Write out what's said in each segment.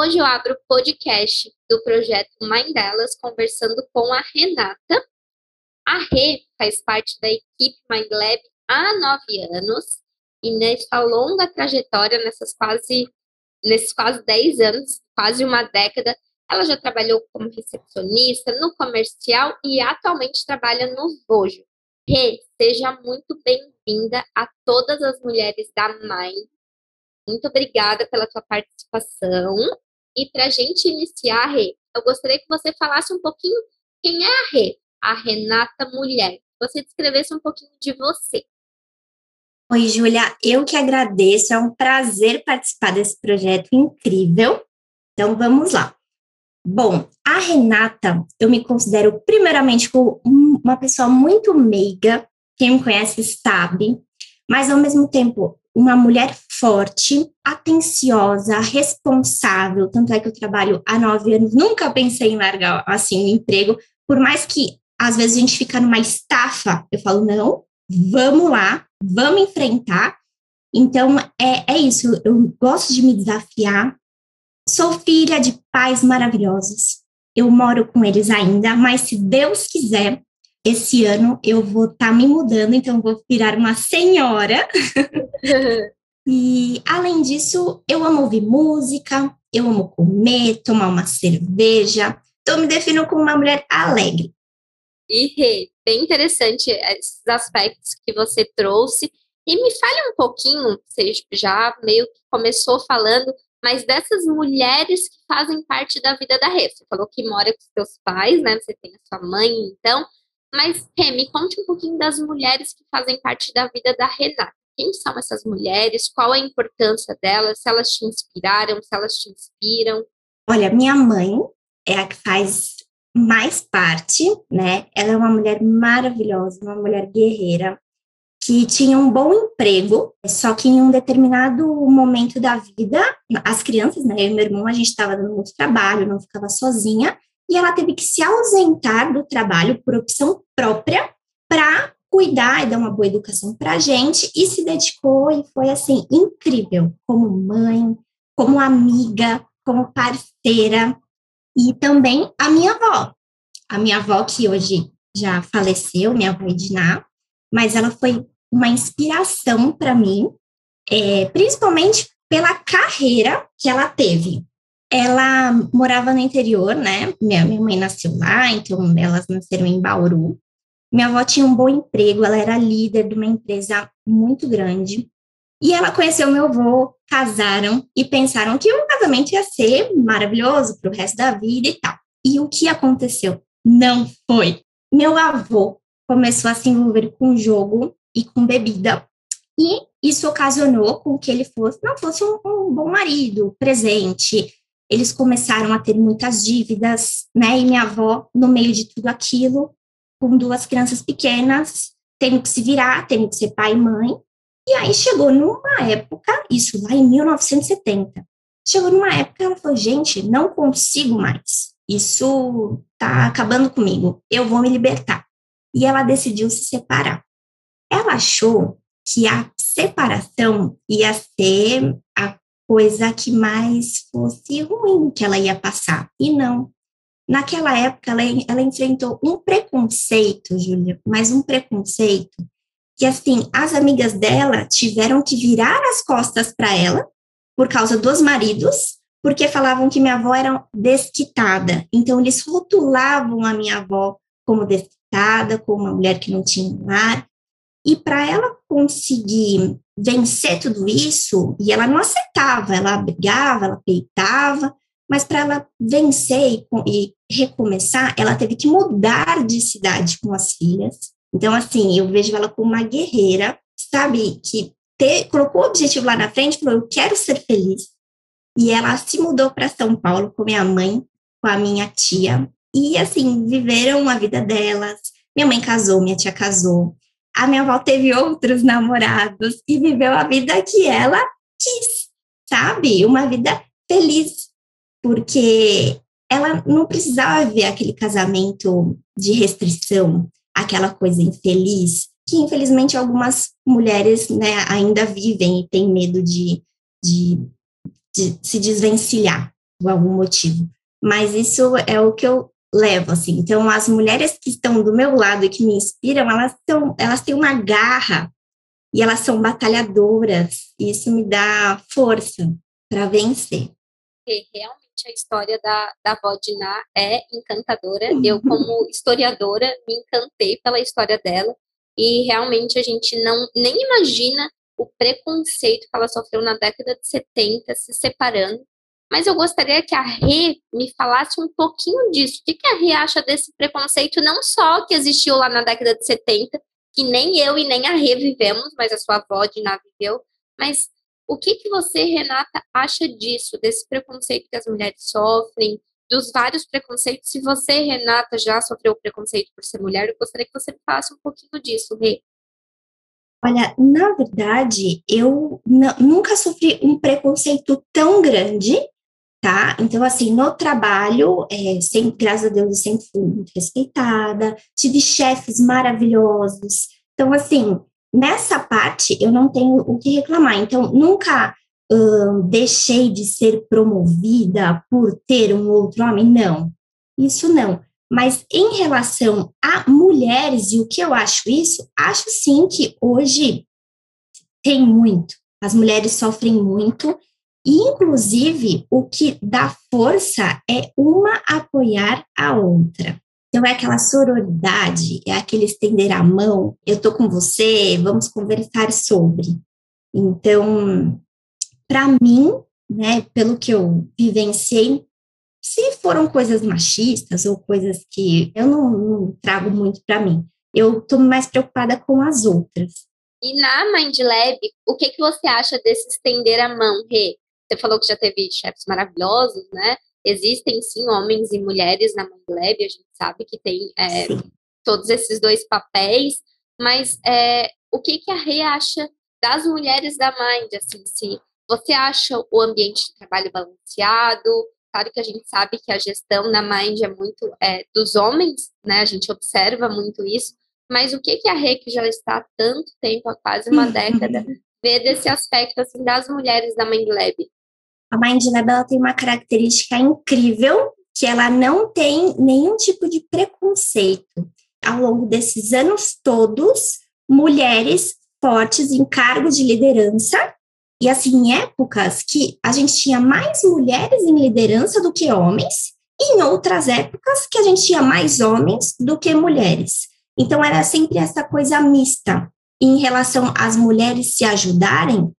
Hoje eu abro o podcast do projeto Mãe Delas, conversando com a Renata. A Rê faz parte da equipe Mind Lab há nove anos e nessa longa trajetória, nessas quase, nesses quase dez anos, quase uma década, ela já trabalhou como recepcionista no comercial e atualmente trabalha no Vojo. Rê, seja muito bem-vinda a todas as mulheres da Mind. Muito obrigada pela tua participação. E para a gente iniciar, Rê, eu gostaria que você falasse um pouquinho quem é a Rê, a Renata Mulher. Você descrevesse um pouquinho de você. Oi, Júlia, eu que agradeço, é um prazer participar desse projeto incrível. Então, vamos lá. Bom, a Renata, eu me considero primeiramente como uma pessoa muito meiga, quem me conhece sabe, mas ao mesmo tempo uma mulher forte, atenciosa, responsável. Tanto é que eu trabalho há nove anos, nunca pensei em largar assim um emprego, por mais que às vezes a gente fica numa estafa, eu falo, não, vamos lá, vamos enfrentar. Então, é, é isso, eu gosto de me desafiar. Sou filha de pais maravilhosos. Eu moro com eles ainda, mas se Deus quiser, esse ano eu vou estar tá me mudando, então vou virar uma senhora. e além disso, eu amo ouvir música, eu amo comer, tomar uma cerveja. Então me defino como uma mulher alegre. E bem interessante esses aspectos que você trouxe. E me fale um pouquinho, você já meio que começou falando, mas dessas mulheres que fazem parte da vida da Rê. Você falou que mora com seus pais, né? Você tem a sua mãe, então. Mas, Rê, me conte um pouquinho das mulheres que fazem parte da vida da Renata. Quem são essas mulheres? Qual a importância delas? Se elas te inspiraram, se elas te inspiram? Olha, minha mãe é a que faz mais parte, né? Ela é uma mulher maravilhosa, uma mulher guerreira, que tinha um bom emprego, só que em um determinado momento da vida, as crianças, né, eu e meu irmão, a gente estava dando muito trabalho, não ficava sozinha, e ela teve que se ausentar do trabalho por opção própria para cuidar e dar uma boa educação para a gente e se dedicou e foi assim incrível como mãe, como amiga, como parceira e também a minha avó, a minha avó que hoje já faleceu, minha avó Edna, mas ela foi uma inspiração para mim, é, principalmente pela carreira que ela teve ela morava no interior, né? Minha, minha mãe nasceu lá, então elas nasceram em Bauru. Minha avó tinha um bom emprego, ela era líder de uma empresa muito grande. E ela conheceu meu avô, casaram e pensaram que o casamento ia ser maravilhoso para o resto da vida e tal. E o que aconteceu? Não foi. Meu avô começou a se envolver com jogo e com bebida. E isso ocasionou com que ele fosse, não fosse um, um bom marido, presente, eles começaram a ter muitas dívidas, né? E minha avó, no meio de tudo aquilo, com duas crianças pequenas, tendo que se virar, tendo que ser pai e mãe. E aí chegou numa época, isso lá em 1970, chegou numa época ela falou: gente, não consigo mais. Isso tá acabando comigo. Eu vou me libertar. E ela decidiu se separar. Ela achou que a separação ia ser a coisa que mais fosse ruim que ela ia passar. E não. Naquela época, ela, ela enfrentou um preconceito, Júlia, mas um preconceito que, assim, as amigas dela tiveram que virar as costas para ela por causa dos maridos, porque falavam que minha avó era desquitada. Então, eles rotulavam a minha avó como desquitada, como uma mulher que não tinha lar. E para ela conseguir vencer tudo isso, e ela não aceitava, ela brigava, ela peitava, mas para ela vencer e, e, recomeçar, ela teve que mudar de cidade com as filhas. Então, assim, eu vejo ela como uma guerreira, sabe, que ter, colocou o objetivo lá na frente, falou, eu quero ser feliz. E ela se mudou para São Paulo com minha mãe, com a minha tia, e assim, viveram a vida delas. Minha mãe casou, minha tia casou, a minha avó teve outros namorados e viveu a vida que ela quis, sabe? Uma vida feliz, porque ela não precisava ver aquele casamento de restrição, aquela coisa infeliz, que infelizmente algumas mulheres né, ainda vivem e têm medo de, de, de se desvencilhar. por algum motivo. Mas isso é o que eu levo, assim. Então, as mulheres que estão do meu lado e que me inspiram, elas, tão, elas têm uma garra e elas são batalhadoras. E isso me dá força para vencer. E realmente a história da, da avó Diná é encantadora. Eu, como historiadora, me encantei pela história dela. E realmente a gente não nem imagina o preconceito que ela sofreu na década de 70, se separando. Mas eu gostaria que a Rê me falasse um pouquinho disso. O que a Rê acha desse preconceito, não só que existiu lá na década de 70, que nem eu e nem a Rê vivemos, mas a sua avó Diná viveu, mas o que, que você, Renata, acha disso, desse preconceito que as mulheres sofrem, dos vários preconceitos? Se você, Renata, já sofreu preconceito por ser mulher, eu gostaria que você falasse um pouquinho disso, Rê. Olha, na verdade, eu nunca sofri um preconceito tão grande, tá? Então, assim, no trabalho, é, sempre, graças a Deus, eu sempre fui muito respeitada, tive chefes maravilhosos. Então, assim, nessa parte eu não tenho o que reclamar. Então, nunca deixei de ser promovida por ter um outro homem, não. Isso não. Mas em relação a mulheres e o que eu acho isso, acho sim que hoje tem muito. As mulheres sofrem muito, e inclusive o que dá força é uma apoiar a outra. Então, é aquela sororidade, é aquele estender a mão, eu tô com você, vamos conversar sobre. Então, para mim, né, pelo que eu vivenciei, se foram coisas machistas ou coisas que eu não, não trago muito para mim, eu tô mais preocupada com as outras. E na Mind Lab, o que, que você acha desse estender a mão, Rê? Você falou que já teve chefes maravilhosos, né? Existem sim homens e mulheres na Mind Lab, a gente sabe que tem é, todos esses dois papéis, mas é, o que, que a Rê acha das mulheres da Mind? Assim, se você acha o ambiente de trabalho balanceado? Claro que a gente sabe que a gestão na Mind é muito é, dos homens, né? A gente observa muito isso, mas o que, que a Rê, que já está há tanto tempo, há quase uma década, vê desse aspecto assim das mulheres da Mind Lab? A Mind Lab ela tem uma característica incrível que ela não tem nenhum tipo de preconceito. Ao longo desses anos todos, mulheres fortes em cargos de liderança, e assim, em épocas que a gente tinha mais mulheres em liderança do que homens, e em outras épocas que a gente tinha mais homens do que mulheres. Então, era sempre essa coisa mista. Em relação às mulheres se ajudarem,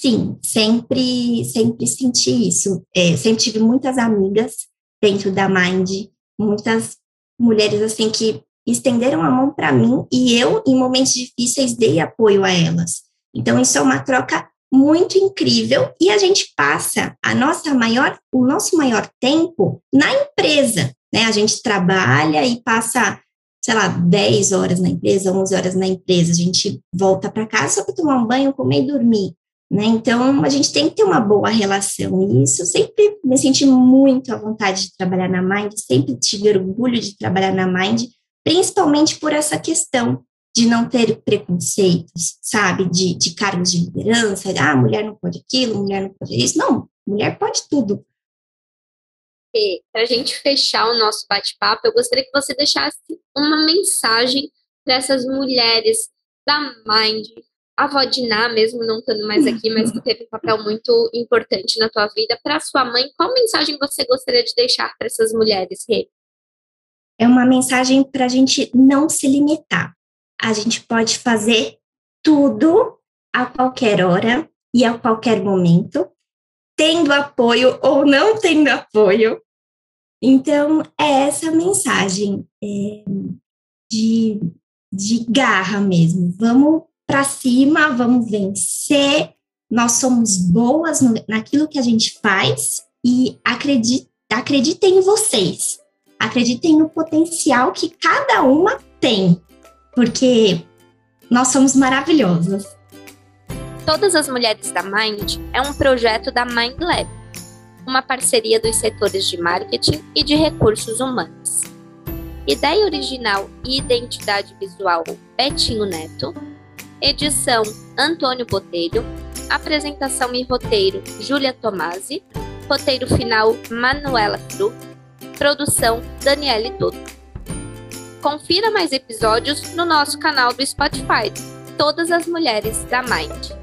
Sim, sempre, sempre senti isso. É, sempre tive muitas amigas dentro da Mind, muitas mulheres assim que estenderam a mão para mim e eu, em momentos difíceis, dei apoio a elas. Então, isso é uma troca muito incrível e a gente passa a nossa maior, o nosso maior tempo na empresa, né? A gente trabalha e passa, sei lá, 10 horas na empresa, 11 horas na empresa, a gente volta para casa só para tomar um banho, comer e dormir. Né? Então, a gente tem que ter uma boa relação. E isso sempre me senti muito à vontade de trabalhar na Mind, sempre tive orgulho de trabalhar na Mind, principalmente por essa questão de não ter preconceitos, sabe? De, de cargos de liderança, ah, mulher não pode aquilo, mulher não pode isso. Não, mulher pode tudo. Para a gente fechar o nosso bate-papo, eu gostaria que você deixasse uma mensagem para essas mulheres da Mind, a avó Diná, mesmo não estando mais aqui, mas que teve um papel muito importante na tua vida, para sua mãe, qual mensagem você gostaria de deixar para essas mulheres, Rê? É uma mensagem para a gente não se limitar. A gente pode fazer tudo a qualquer hora e a qualquer momento, tendo apoio ou não tendo apoio. Então, é essa mensagem é, de, de garra mesmo. Vamos para cima, vamos vencer. Nós somos boas no, naquilo que a gente faz e acredite, acreditem em vocês. Acreditem no potencial que cada uma tem, porque nós somos maravilhosas. Todas as Mulheres da Mind é um projeto da Mind Lab, uma parceria dos setores de marketing e de recursos humanos. Ideia original e identidade visual Betinho Neto, Edição Antônio Botelho. Apresentação e roteiro Júlia Tomasi. Roteiro final Manuela Fru. Produção Daniele Toto. Confira mais episódios no nosso canal do Spotify, Todas as Mulheres da Mind.